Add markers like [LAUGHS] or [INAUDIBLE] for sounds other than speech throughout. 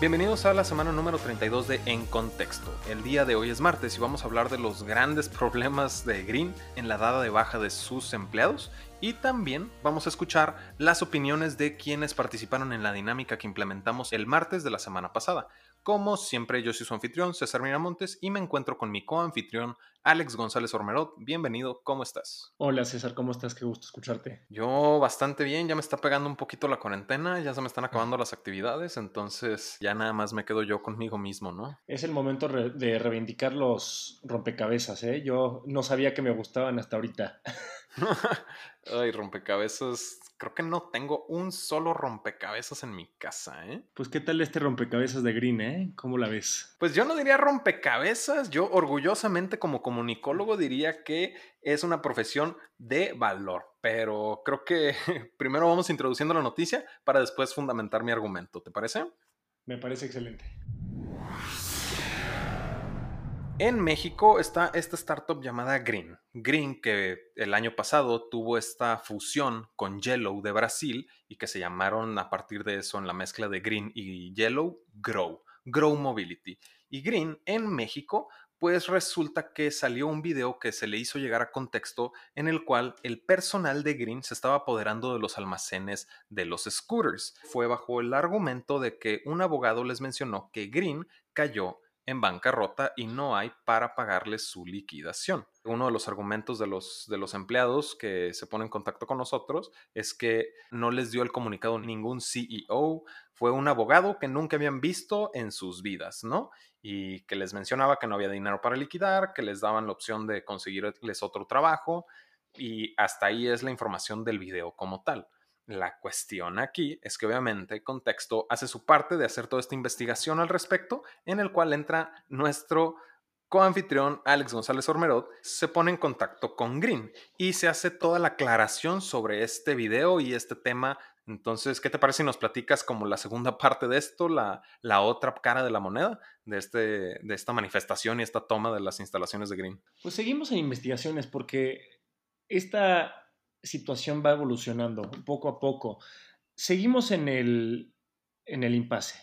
Bienvenidos a la semana número 32 de En Contexto. El día de hoy es martes y vamos a hablar de los grandes [LAUGHS] problemas de Green en la dada de baja de sus empleados y también vamos a escuchar las opiniones de quienes participaron en la dinámica que implementamos el martes de la semana pasada. Como siempre, yo soy su anfitrión, César Miramontes, y me encuentro con mi coanfitrión, Alex González Ormerot. Bienvenido, ¿cómo estás? Hola César, ¿cómo estás? Qué gusto escucharte. Yo bastante bien, ya me está pegando un poquito la cuarentena, ya se me están acabando las actividades, entonces ya nada más me quedo yo conmigo mismo, ¿no? Es el momento de reivindicar los rompecabezas, ¿eh? Yo no sabía que me gustaban hasta ahorita. [LAUGHS] Ay, rompecabezas. Creo que no tengo un solo rompecabezas en mi casa, ¿eh? Pues, ¿qué tal este rompecabezas de Green, eh? ¿Cómo la ves? Pues yo no diría rompecabezas. Yo, orgullosamente, como comunicólogo, diría que es una profesión de valor. Pero creo que [LAUGHS] primero vamos introduciendo la noticia para después fundamentar mi argumento. ¿Te parece? Me parece excelente. En México está esta startup llamada Green. Green que el año pasado tuvo esta fusión con Yellow de Brasil y que se llamaron a partir de eso en la mezcla de Green y Yellow Grow, Grow Mobility. Y Green en México pues resulta que salió un video que se le hizo llegar a contexto en el cual el personal de Green se estaba apoderando de los almacenes de los scooters. Fue bajo el argumento de que un abogado les mencionó que Green cayó en bancarrota y no hay para pagarles su liquidación. Uno de los argumentos de los, de los empleados que se ponen en contacto con nosotros es que no les dio el comunicado ningún CEO, fue un abogado que nunca habían visto en sus vidas, ¿no? Y que les mencionaba que no había dinero para liquidar, que les daban la opción de conseguirles otro trabajo y hasta ahí es la información del video como tal. La cuestión aquí es que obviamente Contexto hace su parte de hacer toda esta investigación al respecto, en el cual entra nuestro coanfitrión Alex González Ormerod, se pone en contacto con Green y se hace toda la aclaración sobre este video y este tema. Entonces, ¿qué te parece si nos platicas como la segunda parte de esto, la, la otra cara de la moneda de, este, de esta manifestación y esta toma de las instalaciones de Green? Pues seguimos en investigaciones porque esta situación va evolucionando poco a poco. Seguimos en el, en el impasse.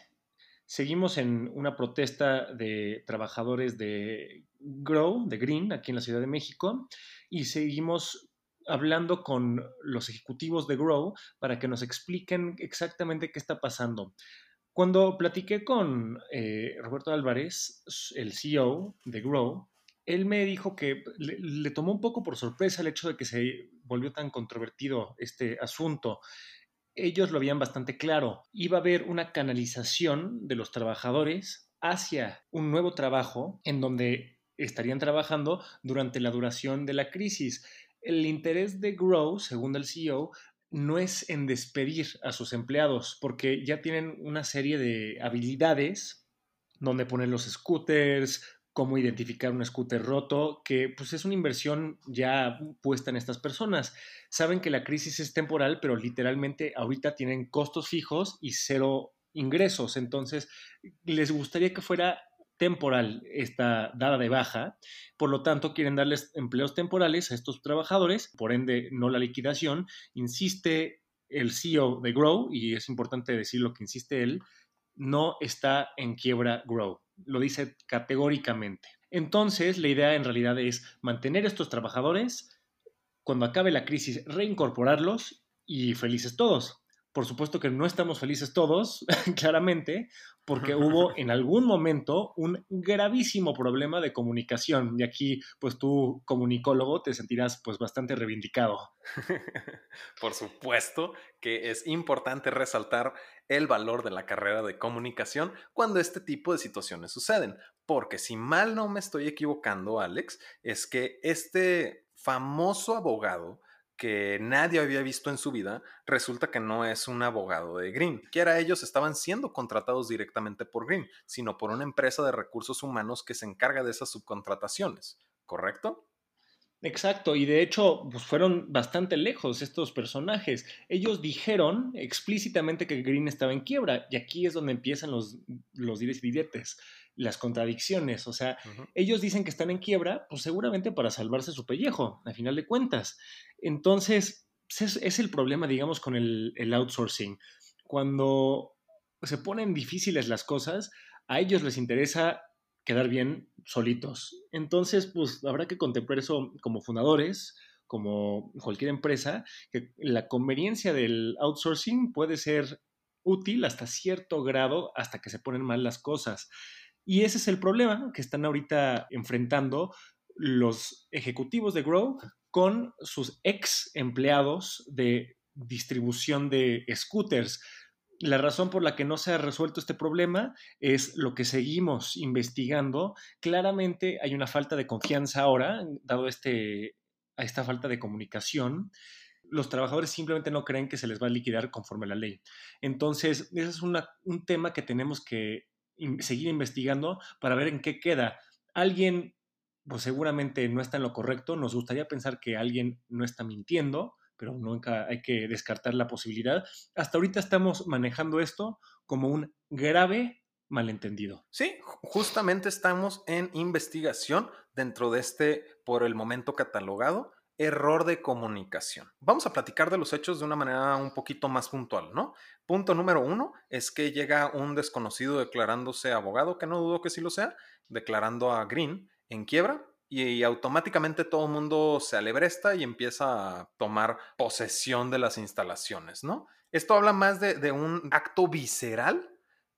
Seguimos en una protesta de trabajadores de Grow, de Green, aquí en la Ciudad de México, y seguimos hablando con los ejecutivos de Grow para que nos expliquen exactamente qué está pasando. Cuando platiqué con eh, Roberto Álvarez, el CEO de Grow, él me dijo que le, tomó un poco por sorpresa el hecho de que se volvió tan controvertido este asunto. Ellos lo habían bastante claro. Iba a haber una canalización de los trabajadores hacia un nuevo trabajo en donde estarían trabajando durante la duración de la crisis. El interés de Grow, según el CEO, no es en despedir a sus empleados, porque ya tienen una serie de habilidades donde poner los scooters, cómo identificar un scooter roto, que pues es una inversión ya puesta en estas personas. Saben que la crisis es temporal, pero literalmente ahorita tienen costos fijos y cero ingresos, entonces les gustaría que fuera temporal esta dada de baja, por lo tanto quieren darles empleos temporales a estos trabajadores, por ende no la liquidación, insiste el CEO de Grow, y es importante decir lo que insiste él, no está en quiebra Grow lo dice categóricamente. Entonces, la idea en realidad es mantener estos trabajadores, cuando acabe la crisis, reincorporarlos y felices todos. Por supuesto que no estamos felices todos, [LAUGHS] claramente, porque hubo [LAUGHS] en algún momento un gravísimo problema de comunicación. Y aquí, pues tú, comunicólogo, te sentirás pues bastante reivindicado. [LAUGHS] Por supuesto que es importante resaltar el valor de la carrera de comunicación cuando este tipo de situaciones suceden. Porque si mal no me estoy equivocando, Alex, es que este famoso abogado que nadie había visto en su vida, resulta que no es un abogado de Green. Que era ellos estaban siendo contratados directamente por Green, sino por una empresa de recursos humanos que se encarga de esas subcontrataciones, ¿correcto? Exacto, y de hecho pues fueron bastante lejos estos personajes. Ellos dijeron explícitamente que Green estaba en quiebra, y aquí es donde empiezan los, los y diretes las contradicciones. O sea, ellos dicen que están en quiebra, pues seguramente para salvarse su pellejo, a final de cuentas. Entonces, es, el problema, digamos, con el, outsourcing. Cuando se ponen difíciles las cosas, a ellos les interesa quedar bien solitos. Entonces, pues habrá que contemplar eso como fundadores, como cualquier empresa, que la conveniencia del outsourcing puede ser útil hasta cierto grado, hasta que se ponen mal las cosas. Y ese es el problema que están ahorita enfrentando los ejecutivos de Grow con sus ex empleados de distribución de scooters. La razón por la que no se ha resuelto este problema es lo que seguimos investigando. Claramente hay una falta de confianza ahora, dado este, a esta falta de comunicación. Los trabajadores simplemente no creen que se les va a liquidar conforme a la ley. Entonces, ese es un tema que tenemos que seguir investigando para ver en qué queda. Alguien, pues seguramente no está en lo correcto. Nos gustaría pensar que alguien no está mintiendo pero nunca hay que descartar la posibilidad. Hasta ahorita estamos manejando esto como un grave malentendido. Sí, justamente estamos en investigación dentro de este, por el momento catalogado, error de comunicación. Vamos a platicar de los hechos de una manera un poquito más puntual, ¿no? Punto número uno es que llega un desconocido declarándose abogado, que no dudo que sí lo sea, declarando a Green en quiebra y automáticamente todo el mundo se alebresta y empieza a tomar posesión de las instalaciones, ¿no? Esto habla más de, un acto visceral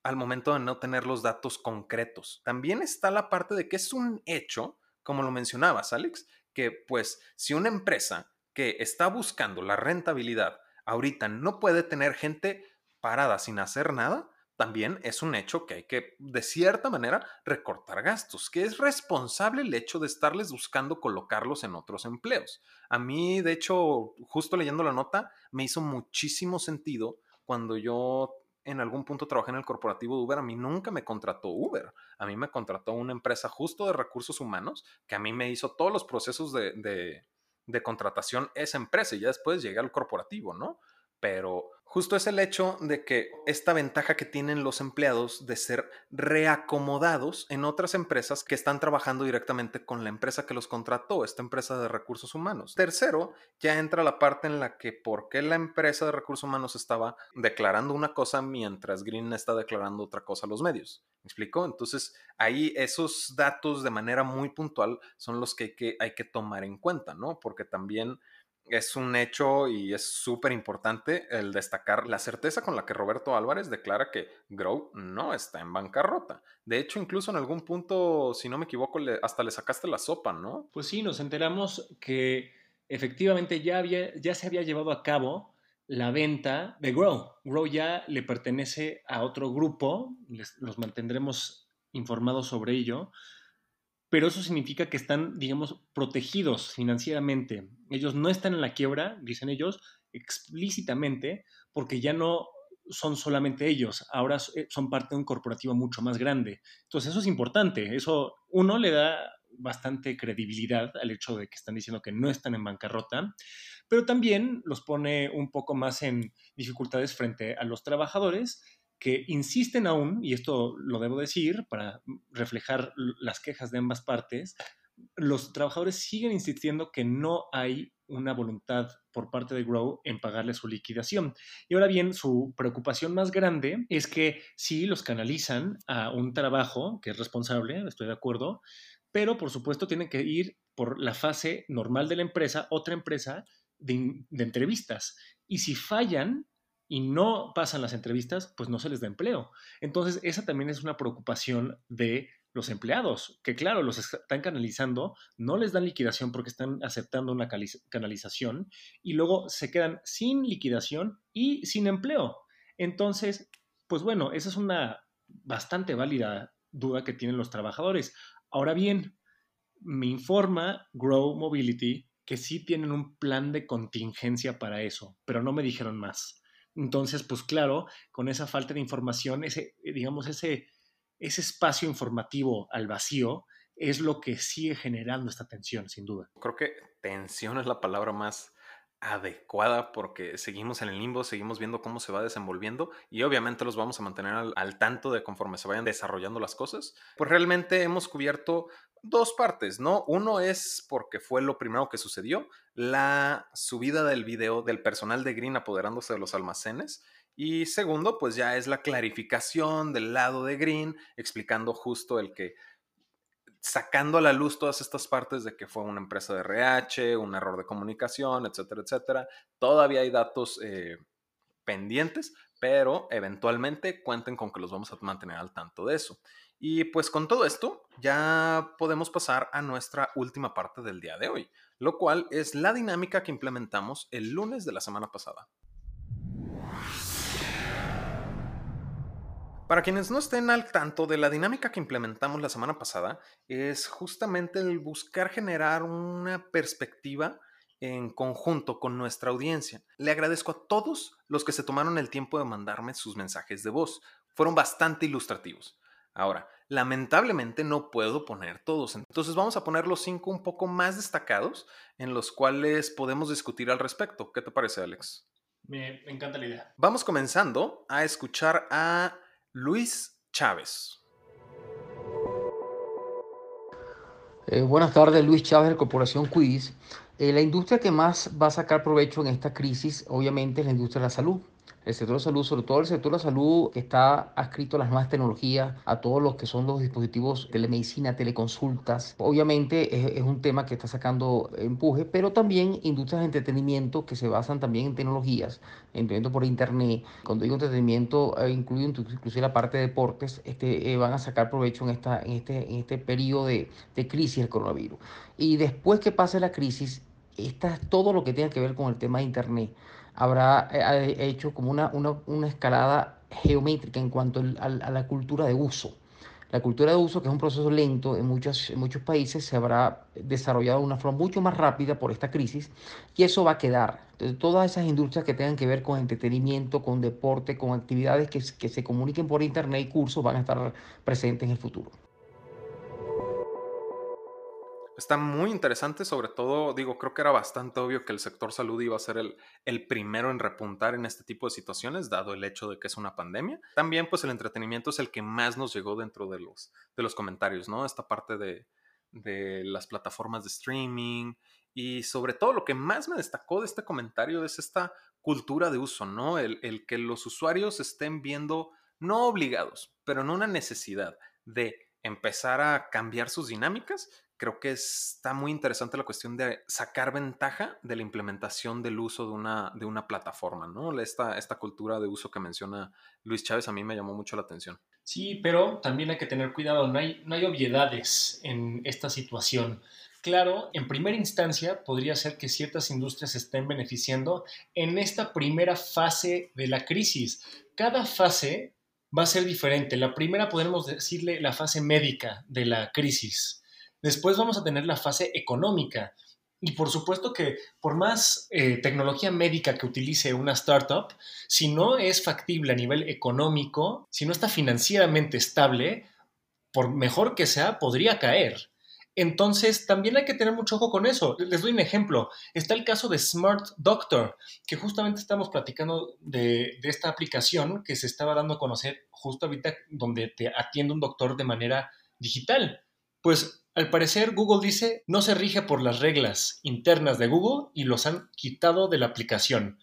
al momento de no tener los datos concretos. También está la parte de que es un hecho, como lo mencionabas, Alex, que pues si una empresa que está buscando la rentabilidad ahorita no puede tener gente parada sin hacer nada, también es un hecho que hay que, de cierta manera, recortar gastos, que es responsable el hecho de estarles buscando colocarlos en otros empleos. A mí, de hecho, justo leyendo la nota, me hizo muchísimo sentido cuando yo en algún punto trabajé en el corporativo de Uber, a mí nunca me contrató Uber, a mí me contrató una empresa justo de recursos humanos que a mí me hizo todos los procesos de, de, contratación esa empresa y ya después llegué al corporativo, ¿no? Pero justo es el hecho de que esta ventaja que tienen los empleados de ser reacomodados en otras empresas que están trabajando directamente con la empresa que los contrató, esta empresa de recursos humanos. Tercero, ya entra la parte en la que por qué la empresa de recursos humanos estaba declarando una cosa mientras Green está declarando otra cosa a los medios. ¿Me explico? Entonces, ahí esos datos de manera muy puntual son los que hay que, hay que tomar en cuenta, ¿no? Porque también es un hecho y es súper importante el destacar la certeza con la que Roberto Álvarez declara que Grow no está en bancarrota. De hecho, incluso en algún punto, si no me equivoco, hasta le sacaste la sopa, ¿no? Pues sí, nos enteramos que efectivamente ya, había, ya se había llevado a cabo la venta de Grow. Grow ya le pertenece a otro grupo, los mantendremos informados sobre ello pero eso significa que están, digamos, protegidos financieramente. Ellos no están en la quiebra, dicen ellos, explícitamente, porque ya no son solamente ellos, ahora eh, son parte de un corporativo mucho más grande. Entonces eso es importante, eso uno le da bastante credibilidad al hecho de que están diciendo que no están en bancarrota, pero también los pone un poco más en dificultades frente a los trabajadores que insisten aún, y esto lo debo decir para reflejar las quejas de ambas partes, los trabajadores siguen insistiendo que no hay una voluntad por parte de Grow en pagarle su liquidación. Y ahora bien, su preocupación más grande es que sí los canalizan a un trabajo que es responsable, estoy de acuerdo, pero por supuesto tienen que ir por la fase normal de la empresa, otra empresa de, de entrevistas. Y si fallan, y no pasan las entrevistas, pues no se les da empleo. Entonces, esa también es una preocupación de los empleados, que claro, los están canalizando, no les dan liquidación porque están aceptando una canalización y luego se quedan sin liquidación y sin empleo. Entonces, pues bueno, esa es una bastante válida duda que tienen los trabajadores. Ahora bien, me informa Grow Mobility que sí tienen un plan de contingencia para eso, pero no me dijeron más. Entonces, pues claro, con esa falta de información, ese, eh, digamos, ese, ese espacio informativo al vacío es lo que sigue generando esta tensión, sin duda. Creo que tensión es la palabra más adecuada porque seguimos en el limbo, seguimos viendo cómo se va desenvolviendo y obviamente los vamos a mantener al, al, tanto de conforme se vayan desarrollando las cosas. Pues realmente hemos cubierto dos partes, ¿no? Uno es porque fue lo primero que sucedió, la subida del video del personal de Green apoderándose de los almacenes. Y segundo, pues ya es la clarificación del lado de Green, explicando justo el que sacando a la luz todas estas partes de que fue una empresa de RH, un error de comunicación, etcétera, etcétera. Todavía hay datos eh, pendientes, pero eventualmente cuenten con que los vamos a mantener al tanto de eso. Y pues con todo esto ya podemos pasar a nuestra última parte del día de hoy, lo cual es la dinámica que implementamos el lunes de la semana pasada. Para quienes no estén al tanto de la dinámica que implementamos la semana pasada, es justamente el buscar generar una perspectiva en conjunto con nuestra audiencia. Le agradezco a todos los que se tomaron el tiempo de mandarme sus mensajes de voz. Fueron bastante ilustrativos. Ahora, lamentablemente no puedo poner todos, entonces vamos a poner los cinco un poco más destacados en los cuales podemos discutir al respecto. ¿Qué te parece, Alex? Me, encanta la idea. Vamos comenzando a escuchar a Luis Chávez. Eh, buenas tardes, Luis Chávez de Corporación Quiz. Eh, la industria que más va a sacar provecho en esta crisis, obviamente, es la industria de la salud el sector de salud, sobre todo el sector de salud que está adscrito a las nuevas tecnologías, a todos los que son los dispositivos telemedicina, teleconsultas. Obviamente es, un tema que está sacando empuje, pero también industrias de entretenimiento que se basan también en tecnologías, entretenimiento por internet. Cuando digo entretenimiento, eh, la parte de deportes, este, eh, van a sacar provecho en, esta, en, este, en este periodo de, de crisis del coronavirus. Y después que pase la crisis, está todo lo que tenga que ver con el tema de internet habrá eh, hecho como una, una, escalada geométrica en cuanto a la cultura de uso. La cultura de uso, que es un proceso lento en muchos, en muchos países, se habrá desarrollado de una forma mucho más rápida por esta crisis y eso va a quedar. Todas esas industrias que tengan que ver con entretenimiento, con deporte, con actividades que, que se comuniquen por internet y cursos van a estar presentes en el futuro. Está muy interesante, sobre todo, digo, creo que era bastante obvio que el sector salud iba a ser el, el, primero en repuntar en este tipo de situaciones, dado el hecho de que es una pandemia. También, pues, el entretenimiento es el que más nos llegó dentro de los, de los comentarios, ¿no? Esta parte de, de las plataformas de streaming y sobre todo lo que más me destacó de este comentario es esta cultura de uso, ¿no? El, el que los usuarios estén viendo, no obligados, pero no una necesidad de empezar a cambiar sus dinámicas, creo que está muy interesante la cuestión de sacar ventaja de la implementación del uso de una, de una plataforma, ¿no? Esta, esta cultura de uso que menciona Luis Chávez a mí me llamó mucho la atención. Sí, pero también hay que tener cuidado, no hay, no hay obviedades en esta situación. Claro, en primera instancia podría ser que ciertas industrias estén beneficiando en esta primera fase de la crisis. Cada fase va a ser diferente. La primera podemos decirle la fase médica de la crisis Después vamos a tener la fase económica. Y por supuesto que por más eh, tecnología médica que utilice una startup, si no es factible a nivel económico, si no está financieramente estable, por mejor que sea, podría caer. Entonces, también hay que tener mucho ojo con eso. Les doy un ejemplo. Está el caso de Smart Doctor, que justamente estamos platicando de, de esta aplicación que se estaba dando a conocer justo ahorita donde te atiende un doctor de manera digital. Pues al parecer Google dice no se rige por las reglas internas de Google y los han quitado de la aplicación.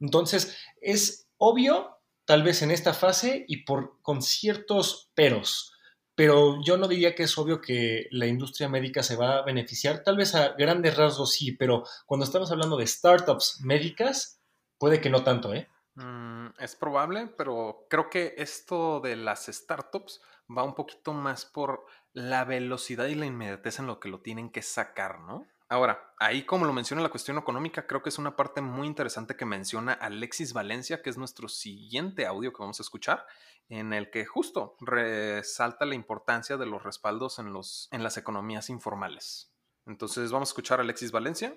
Entonces es obvio, tal vez en esta fase y por, con ciertos peros, pero yo no diría que es obvio que la industria médica se va a beneficiar. Tal vez a grandes rasgos sí, pero cuando estamos hablando de startups médicas, puede que no tanto, ¿eh? Mm, es probable, pero creo que esto de las startups va un poquito más por la velocidad y la inmediatez en lo que lo tienen que sacar, ¿no? Ahora, ahí como lo menciona la cuestión económica, creo que es una parte muy interesante que menciona Alexis Valencia, que es nuestro siguiente audio que vamos a escuchar, en el que justo resalta la importancia de los respaldos en, los, en las economías informales. Entonces vamos a escuchar a Alexis Valencia.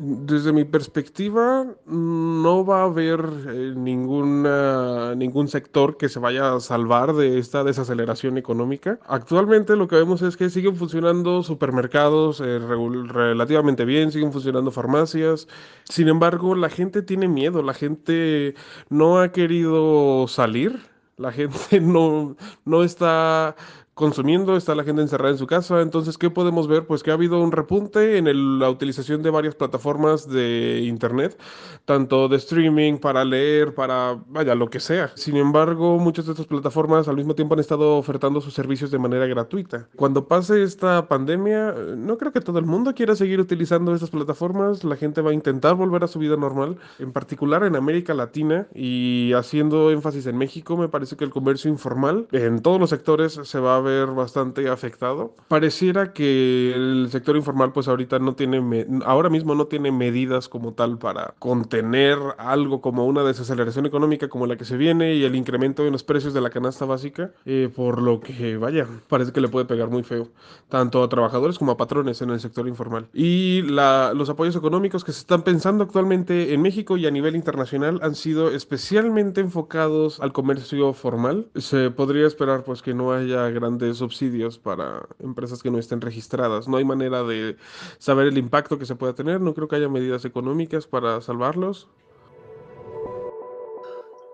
Desde mi perspectiva, no va a haber eh, ningún sector que se vaya a salvar de esta desaceleración económica. Actualmente lo que vemos es que siguen funcionando supermercados eh, relativamente bien, siguen funcionando farmacias. Sin embargo, la gente tiene miedo, la gente no ha querido salir. La gente [LAUGHS] no, no está consumiendo, está la gente encerrada en su casa. Entonces, ¿qué podemos ver? Pues que ha habido un repunte en la utilización de varias plataformas de Internet, tanto de streaming, para leer, para, vaya, lo que sea. Sin embargo, muchas de estas plataformas al mismo tiempo han estado ofertando sus servicios de manera gratuita. Cuando pase esta pandemia, no creo que todo el mundo quiera seguir utilizando estas plataformas. La gente va a intentar volver a su vida normal, en particular en América Latina y haciendo énfasis en México, me parece que el comercio informal en todos los sectores se va a bastante afectado. Pareciera que el sector informal pues ahorita no tiene, ahora mismo no tiene medidas como tal para contener algo como una desaceleración económica como la que se viene y el incremento en los precios de la canasta básica, eh, por lo que vaya, parece que le puede pegar muy feo, tanto a trabajadores como a patrones en el sector informal. Y los apoyos económicos que se están pensando actualmente en México y a nivel internacional han sido especialmente enfocados al comercio formal. Se podría esperar pues que no haya grandes de subsidios para empresas que no estén registradas. No hay manera de saber el impacto que se pueda tener. No creo que haya medidas económicas para salvarlos.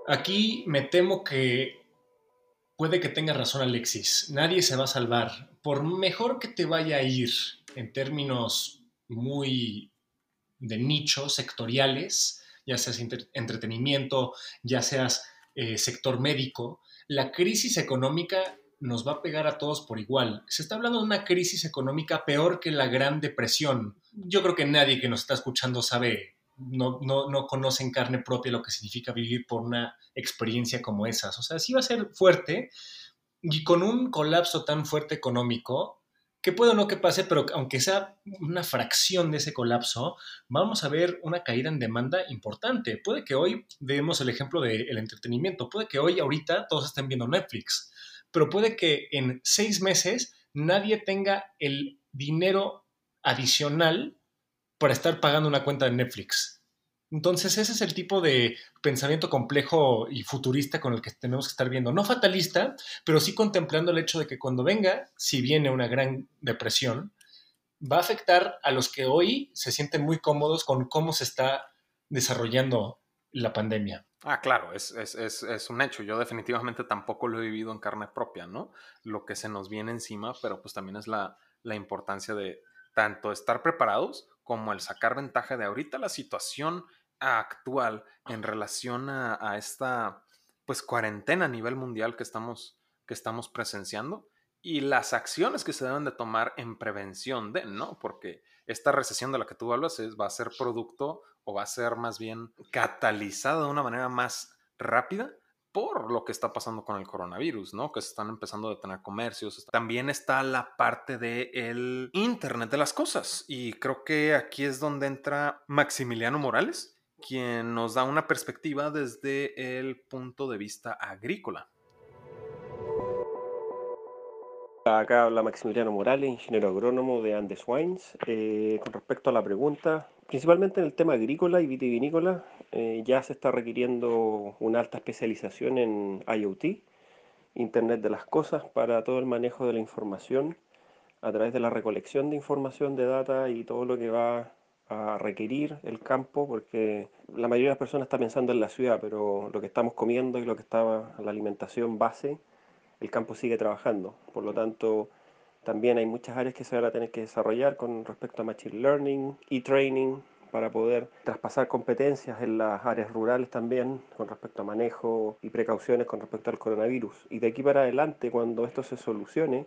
Aquí me temo que puede que tenga razón Alexis. Nadie se va a salvar. Por mejor que te vaya a ir en términos muy de nicho, sectoriales, ya seas entretenimiento, ya seas eh, sector médico, la crisis económica nos va a pegar a todos por igual. Se está hablando de una crisis económica peor que la Gran Depresión. Yo creo que nadie que nos está escuchando sabe, no, no, no conoce en carne propia lo que significa vivir por una experiencia como esas. O sea, sí va a ser fuerte y con un colapso tan fuerte económico, que puede o no que pase, pero aunque sea una fracción de ese colapso, vamos a ver una caída en demanda importante. Puede que hoy demos el ejemplo del entretenimiento, puede que hoy ahorita todos estén viendo Netflix pero puede que en seis meses nadie tenga el dinero adicional para estar pagando una cuenta de Netflix. Entonces ese es el tipo de pensamiento complejo y futurista con el que tenemos que estar viendo. No fatalista, pero sí contemplando el hecho de que cuando venga, si viene una gran depresión, va a afectar a los que hoy se sienten muy cómodos con cómo se está desarrollando la pandemia. Ah, claro, es, es, es, es, un hecho. Yo definitivamente tampoco lo he vivido en carne propia, ¿no? Lo que se nos viene encima, pero pues también es la, la importancia de tanto estar preparados como el sacar ventaja de ahorita la situación actual en relación a, a, esta pues cuarentena a nivel mundial que estamos, que estamos presenciando y las acciones que se deben de tomar en prevención de, ¿no? Porque esta recesión de la que tú hablas es, va a ser producto o va a ser más bien catalizada de una manera más rápida por lo que está pasando con el coronavirus, ¿no? Que se están empezando a detener comercios. También está la parte del Internet de las cosas. Y creo que aquí es donde entra Maximiliano Morales, quien nos da una perspectiva desde el punto de vista agrícola. Acá habla Maximiliano Morales, ingeniero agrónomo de Andes Wines. Eh, con respecto a la pregunta, principalmente en el tema agrícola y vitivinícola, eh, ya se está requiriendo una alta especialización en IoT, Internet de las Cosas, para todo el manejo de la información a través de la recolección de información de data y todo lo que va a requerir el campo, porque la mayoría de las personas está pensando en la ciudad, pero lo que estamos comiendo y lo que está la alimentación base el campo sigue trabajando. Por lo tanto, también hay muchas áreas que se van a tener que desarrollar con respecto a Machine Learning y Training para poder traspasar competencias en las áreas rurales también con respecto a manejo y precauciones con respecto al coronavirus. Y de aquí para adelante, cuando esto se solucione,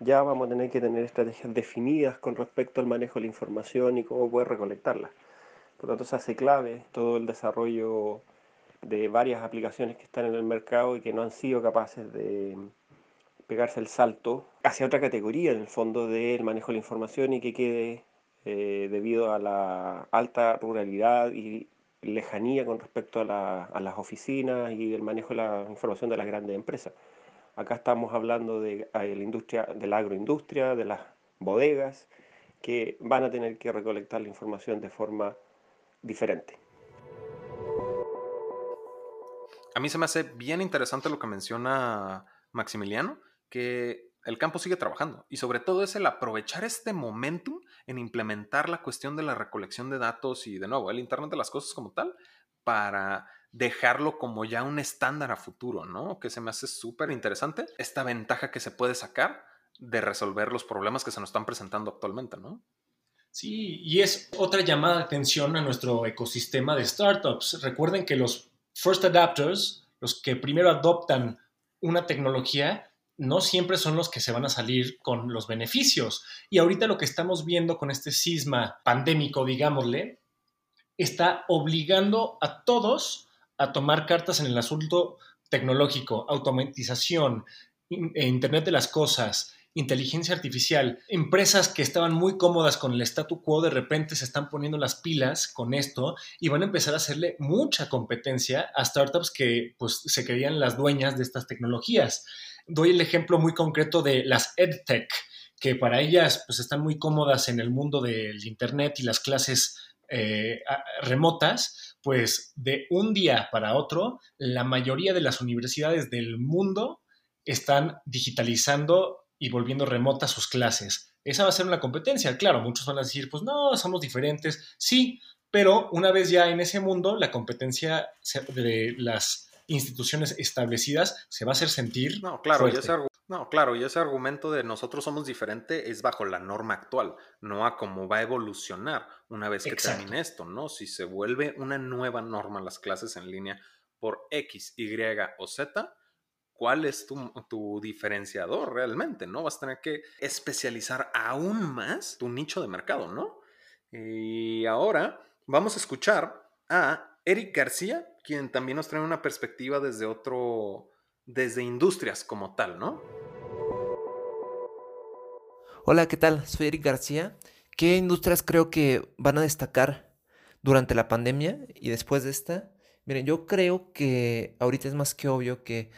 ya vamos a tener que tener estrategias definidas con respecto al manejo de la información y cómo poder recolectarla. Por lo tanto, se hace clave todo el desarrollo de varias aplicaciones que están en el mercado y que no han sido capaces de pegarse el salto hacia otra categoría en el fondo del manejo de la información y que quede eh, debido a la alta ruralidad y lejanía con respecto a, a, las oficinas y el manejo de la información de las grandes empresas. Acá estamos hablando de, de la industria, de la agroindustria, de las bodegas, que van a tener que recolectar la información de forma diferente. A mí se me hace bien interesante lo que menciona Maximiliano, que el campo sigue trabajando y sobre todo es el aprovechar este momentum en implementar la cuestión de la recolección de datos y de nuevo el Internet de las Cosas como tal para dejarlo como ya un estándar a futuro, ¿no? Que se me hace súper interesante esta ventaja que se puede sacar de resolver los problemas que se nos están presentando actualmente, ¿no? Sí, y es otra llamada de atención a nuestro ecosistema de startups. Recuerden que los first adapters, los que primero adoptan una tecnología, no siempre son los que se van a salir con los beneficios. Y ahorita lo que estamos viendo con este cisma pandémico, digámosle, está obligando a todos a tomar cartas en el asunto tecnológico, automatización, e Internet de las Cosas, inteligencia artificial. Empresas que estaban muy cómodas con el statu quo de repente se están poniendo las pilas con esto y van a empezar a hacerle mucha competencia a startups que pues se creían las dueñas de estas tecnologías. Doy el ejemplo muy concreto de las EdTech, que para ellas pues están muy cómodas en el mundo del Internet y las clases eh, remotas, pues de un día para otro, la mayoría de las universidades del mundo están digitalizando y volviendo remotas sus clases. Esa va a ser una competencia. Claro, muchos van a decir, pues no, somos diferentes. Sí, pero una vez ya en ese mundo, la competencia de las instituciones establecidas se va a hacer sentir. No, claro, y ese, no, claro, y ese argumento de nosotros somos diferentes es bajo la norma actual, no a cómo va a evolucionar una vez que termine esto, ¿no? Si se vuelve una nueva norma las clases en línea por X, Y o Z, cuál es tu, diferenciador realmente, ¿no? Vas a tener que especializar aún más tu nicho de mercado, ¿no? Y ahora vamos a escuchar a Eric García, quien también nos trae una perspectiva desde otro, desde industrias como tal, ¿no? Hola, ¿qué tal? Soy Eric García. ¿Qué industrias creo que van a destacar durante la pandemia y después de esta? Miren, yo creo que ahorita es más que obvio que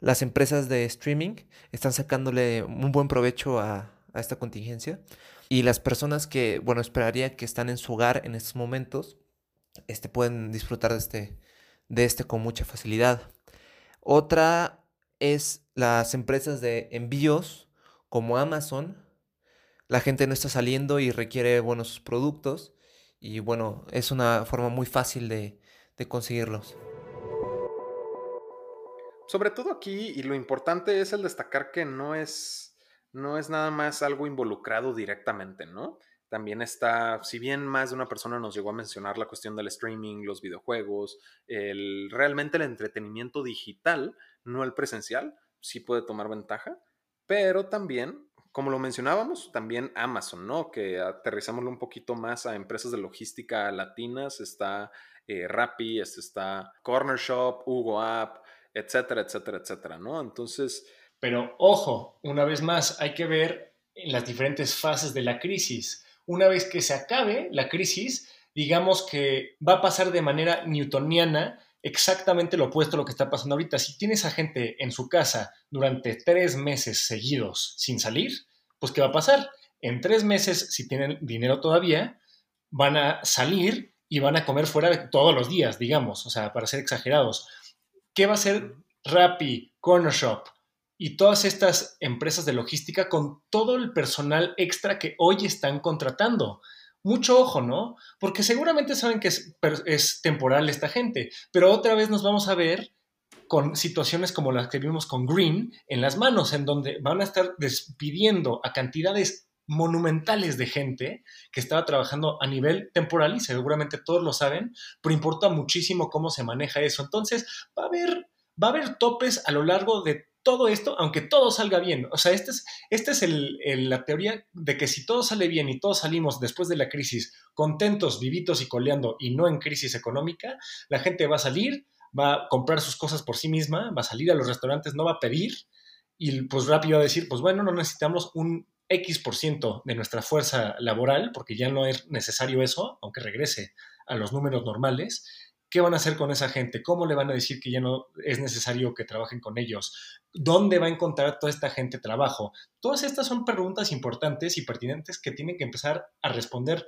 las empresas de streaming están sacándole un buen provecho a, esta contingencia. Y las personas que, bueno, esperaría que están en su hogar en estos momentos, este, pueden disfrutar de este, de este con mucha facilidad. Otra es las empresas de envíos como Amazon. La gente no está saliendo y requiere buenos productos. Y bueno, es una forma muy fácil de, de conseguirlos. Sobre todo aquí, y lo importante es el destacar que no es, no es nada más algo involucrado directamente, ¿no? También está, si bien más de una persona nos llegó a mencionar la cuestión del streaming, los videojuegos, el, realmente el entretenimiento digital, no el presencial, sí puede tomar ventaja, pero también, como lo mencionábamos, también Amazon, ¿no? Que aterrizámoslo un poquito más a empresas de logística latinas, está eh, Rappi, este está Corner Shop, Hugo App, etcétera, etcétera, etcétera, ¿no? Entonces... Pero ojo, una vez más, hay que ver las diferentes fases de la crisis. Una vez que se acabe la crisis, digamos que va a pasar de manera newtoniana exactamente lo opuesto a lo que está pasando ahorita. Si tienes a gente en su casa durante tres meses seguidos sin salir, pues ¿qué va a pasar? En tres meses, si tienen dinero todavía, van a salir y van a comer fuera todos los días, digamos, o sea, para ser exagerados. ¿Qué va a hacer Rappi, Corner Shop y todas estas empresas de logística con todo el personal extra que hoy están contratando? Mucho ojo, ¿no? Porque seguramente saben que es, es temporal esta gente, pero otra vez nos vamos a ver con situaciones como las que vimos con Green en las manos, en donde van a estar despidiendo a cantidades monumentales de gente que estaba trabajando a nivel temporal y seguramente todos lo saben, pero importa muchísimo cómo se maneja eso. Entonces, va a haber, va a haber topes a lo largo de todo esto, aunque todo salga bien. O sea, esta es, este es la teoría de que si todo sale bien y todos salimos después de la crisis contentos, vivitos y coleando y no en crisis económica, la gente va a salir, va a comprar sus cosas por sí misma, va a salir a los restaurantes, no va a pedir y pues rápido va a decir, pues bueno, no necesitamos un X% de nuestra fuerza laboral, porque ya no es necesario eso, aunque regrese a los números normales, ¿Qué van a hacer con esa gente? ¿Cómo le van a decir que ya no es necesario que trabajen con ellos? ¿Dónde va a encontrar toda esta gente trabajo? Todas estas son preguntas importantes y pertinentes que tienen que empezar a responder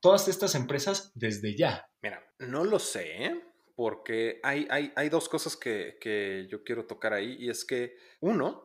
todas estas empresas desde ya. Mira, no lo sé, ¿eh? porque hay, hay, hay dos cosas que, que yo quiero tocar ahí y es que, uno,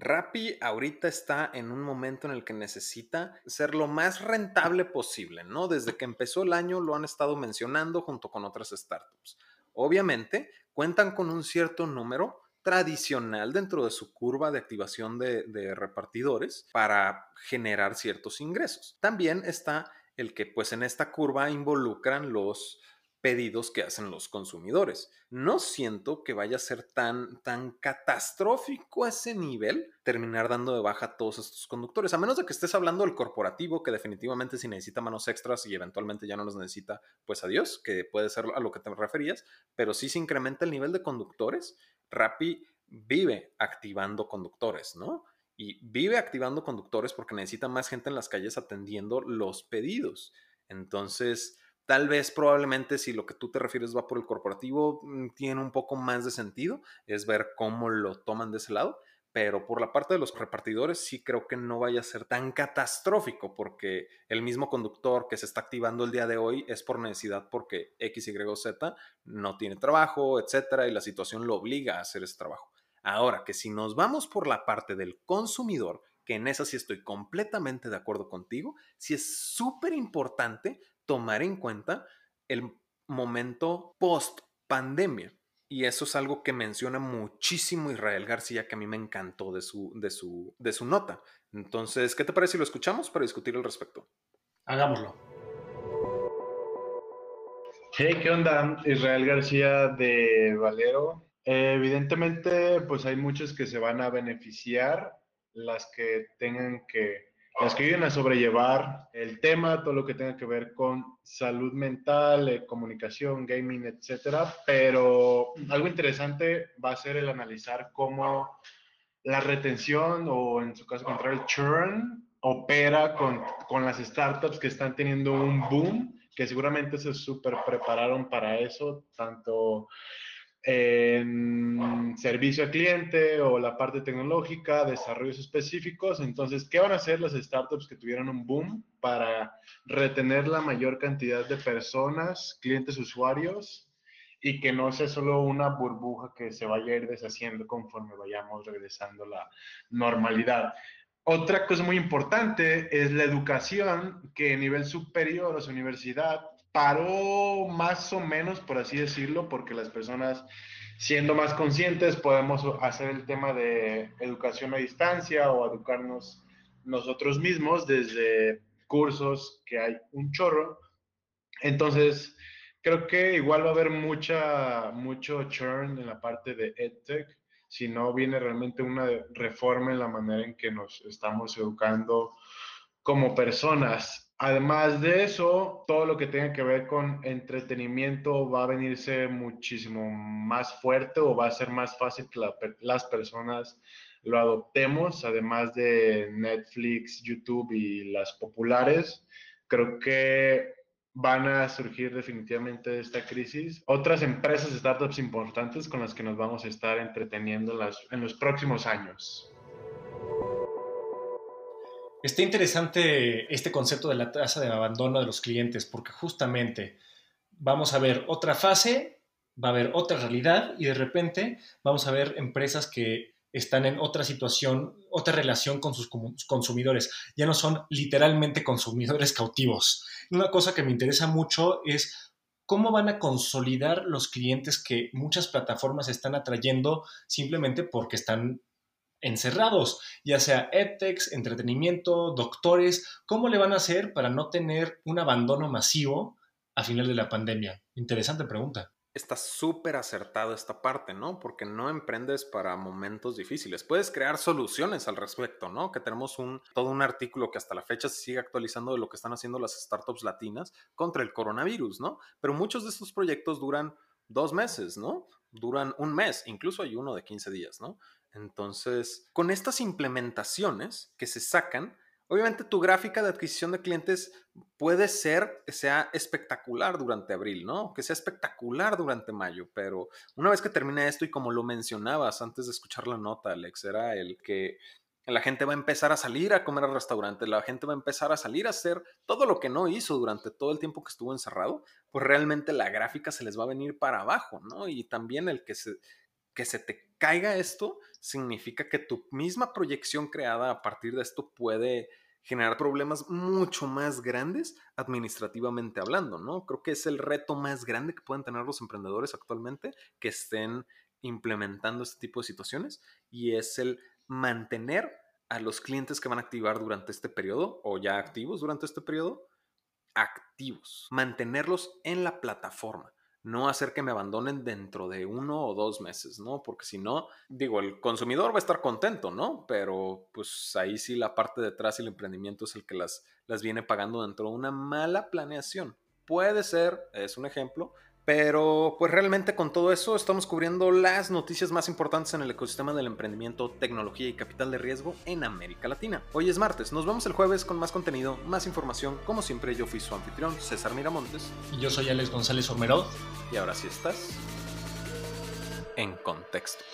Rappi ahorita está en un momento en el que necesita ser lo más rentable posible, ¿no? Desde que empezó el año lo han estado mencionando junto con otras startups. Obviamente, cuentan con un cierto número tradicional dentro de su curva de activación de, de repartidores para generar ciertos ingresos. También está el que pues en esta curva involucran los pedidos que hacen los consumidores. No siento que vaya a ser tan, tan catastrófico a ese nivel terminar dando de baja a todos estos conductores, a menos de que estés hablando del corporativo, que definitivamente si necesita manos extras y eventualmente ya no los necesita, pues adiós, que puede ser a lo que te referías, pero si se incrementa el nivel de conductores, Rappi vive activando conductores, ¿no? Y vive activando conductores porque necesita más gente en las calles atendiendo los pedidos. Entonces, Tal vez probablemente si lo que tú te refieres va por el corporativo, mm, tiene un poco más de sentido, es ver cómo lo toman de ese lado, pero por la parte de los repartidores sí creo que no vaya a ser tan catastrófico porque el mismo conductor que se está activando el día de hoy es por necesidad porque X, Y o Z no tiene trabajo, etcétera, y la situación lo obliga a hacer ese trabajo. Ahora que si nos vamos por la parte del consumidor, que en esa sí estoy completamente de acuerdo contigo, sí es súper importante tomar en cuenta el momento post pandemia. Y eso es algo que menciona muchísimo Israel García, que a mí me encantó de su, de su, de su nota. Entonces, ¿qué te parece si lo escuchamos para discutir al respecto? Hagámoslo. Hey, ¿qué onda? Israel García de Valero. Eh, evidentemente, pues hay muchos que se van a beneficiar, las que tengan que las que vienen a sobrellevar el tema, todo lo que tenga que ver con salud mental, eh, comunicación, gaming, etcétera. Pero algo interesante va a ser el analizar cómo la retención o en su caso contrario el churn opera con, con las startups que están teniendo un boom, que seguramente se súper prepararon para eso, tanto en servicio al cliente o la parte tecnológica, desarrollos específicos. Entonces, ¿qué van a hacer las startups que tuvieron un boom para retener la mayor cantidad de personas, clientes, usuarios y que no sea solo una burbuja que se vaya a ir deshaciendo conforme vayamos regresando a la normalidad? Otra cosa muy importante es la educación, que a nivel superior o su universidad paró más o menos, por así decirlo, porque las personas, siendo más conscientes, podemos hacer el tema de educación a distancia o educarnos nosotros mismos desde cursos que hay un chorro. Entonces, creo que igual va a haber mucha, mucho churn en la parte de EdTech si no viene realmente una reforma en la manera en que nos estamos educando como personas. Además de eso, todo lo que tenga que ver con entretenimiento va a venirse muchísimo más fuerte o va a ser más fácil que las personas lo adoptemos, además de Netflix, YouTube y las populares. Creo que van a surgir definitivamente de esta crisis otras empresas, startups importantes con las que nos vamos a estar entreteniendo en los próximos años. Está interesante este concepto de la tasa de abandono de los clientes, porque justamente vamos a ver otra fase, va a haber otra realidad y de repente vamos a ver empresas que están en otra situación, otra relación con sus consumidores. Ya no son literalmente consumidores [LAUGHS] cautivos. Una cosa que me interesa mucho es cómo van a consolidar los clientes que muchas plataformas están atrayendo simplemente porque están encerrados, ya sea edtechs, entretenimiento, doctores, ¿cómo le van a hacer para no tener un abandono masivo a final de la pandemia? Interesante pregunta. Está súper acertado esta parte, ¿no? Porque no emprendes para momentos difíciles. Puedes crear soluciones al respecto, ¿no? Que tenemos un, todo un artículo que hasta la fecha se sigue actualizando de lo que están haciendo las startups latinas contra el coronavirus, ¿no? Pero muchos de estos proyectos duran dos meses, ¿no? Duran un mes, incluso hay uno de 15 días, ¿no? Entonces, con estas implementaciones que se sacan, Obviamente tu gráfica de adquisición de clientes puede ser que sea espectacular durante abril, ¿no? Que sea espectacular durante mayo, pero una vez que termine esto y como lo mencionabas antes de escuchar la nota, Alex, era el que la gente va a empezar a salir a comer al restaurante, la gente va a empezar a salir a hacer todo lo que no hizo durante todo el tiempo que estuvo encerrado, pues realmente la gráfica se les va a venir para abajo, ¿no? Y también el que se, que se te caiga esto significa que tu misma proyección creada a partir de esto puede generar problemas mucho más grandes administrativamente hablando, ¿no? Creo que es el reto más grande que pueden tener los emprendedores actualmente que estén implementando este tipo de situaciones y es el mantener a los clientes que van a activar durante este periodo o ya activos durante este periodo activos, mantenerlos en la plataforma no hacer que me abandonen dentro de uno o dos meses, ¿no? Porque si no, digo, el consumidor va a estar contento, ¿no? Pero pues ahí sí la parte detrás y el emprendimiento es el que las, las viene pagando dentro de una mala planeación. Puede ser, es un ejemplo, pero pues realmente con todo eso estamos cubriendo las noticias más importantes en el ecosistema del emprendimiento, tecnología y capital de riesgo en América Latina. Hoy es martes, nos vemos el jueves con más contenido, más información. Como siempre yo fui su anfitrión, César Miramontes. Y yo soy Alex González Ormerod. Y ahora sí estás en contexto.